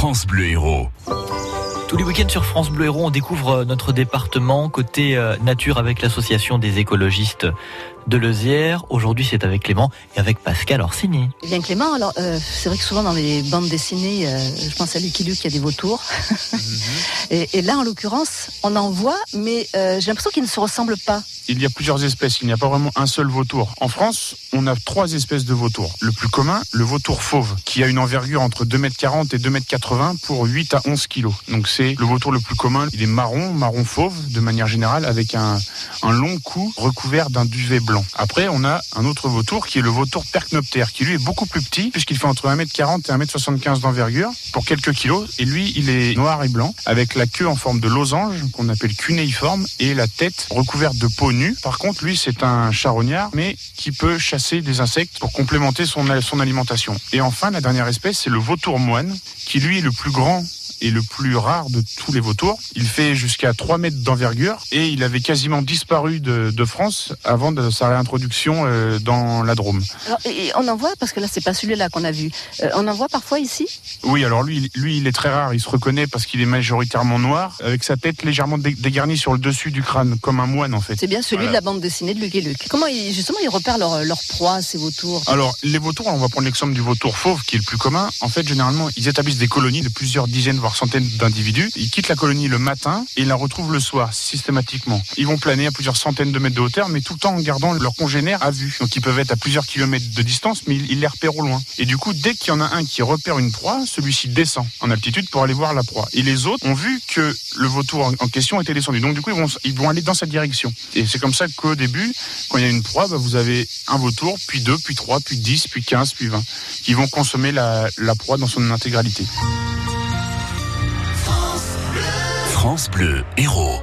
France Bleu Héros. Tous les week-ends sur France Bleu Héros, on découvre notre département côté euh, nature avec l'association des écologistes de Lezière. Aujourd'hui, c'est avec Clément et avec Pascal Orsini. Eh bien Clément, alors euh, c'est vrai que souvent dans les bandes dessinées, euh, je pense à Lucky Luke, il y a des vautours. et, et là, en l'occurrence, on en voit, mais euh, j'ai l'impression qu'ils ne se ressemblent pas. Il y a plusieurs espèces, il n'y a pas vraiment un seul vautour. En France, on a trois espèces de vautours. Le plus commun, le vautour fauve, qui a une envergure entre 2m40 et 2m80 pour 8 à 11 kg. Donc c'est le vautour le plus commun. Il est marron, marron fauve de manière générale, avec un, un long cou recouvert d'un duvet blanc. Après, on a un autre vautour qui est le vautour percnoptère, qui lui est beaucoup plus petit, puisqu'il fait entre 1m40 et 1m75 d'envergure, pour quelques kilos. Et lui, il est noir et blanc, avec la queue en forme de losange, qu'on appelle cunéiforme, et la tête recouverte de peau nue. Par contre, lui, c'est un charognard, mais qui peut chasser des insectes pour complémenter son, son alimentation. Et enfin, la dernière espèce, c'est le vautour moine, qui lui est le plus grand et le plus rare de tous les vautours. Il fait jusqu'à 3 mètres d'envergure et il avait quasiment disparu de, de France avant de sa réintroduction euh, dans la Drôme. Alors, et on en voit, parce que là, c'est pas celui-là qu'on a vu. Euh, on en voit parfois ici? Oui, alors lui, lui, il est très rare. Il se reconnaît parce qu'il est majoritairement noir, avec sa tête légèrement dé- dégarnie sur le dessus du crâne, comme un moine en fait. C'est bien celui Voilà. de la bande dessinée de Lucky Luke. Comment ils, justement ils repèrent leur, leur proie, ces vautours? Alors, les vautours, on va prendre l'exemple du vautour fauve, qui est le plus commun. En fait, généralement, ils établissent des colonies de plusieurs dizaines, voire centaines d'individus. Ils quittent la colonie le matin et ils la retrouvent le soir, systématiquement. Ils vont planer à plusieurs centaines de mètres de hauteur, mais tout le temps en gardant leurs congénères à vue. Donc, ils peuvent être à plusieurs kilomètres de distance, mais ils, les repèrent au loin. Et du coup, dès qu'il y en a un qui repère une proie, celui-ci descend en altitude pour aller voir la proie. Et les autres ont vu que le vautour en- question était descendu. Donc, du coup, ils vont, ils vont aller dans cette direction. Et c'est comme ça qu'au début, quand il y a une proie, bah, vous avez un vautour, puis deux, puis trois, puis dix, puis quinze, puis vingt, qui vont consommer la proie dans son intégralité. Bleu Héros.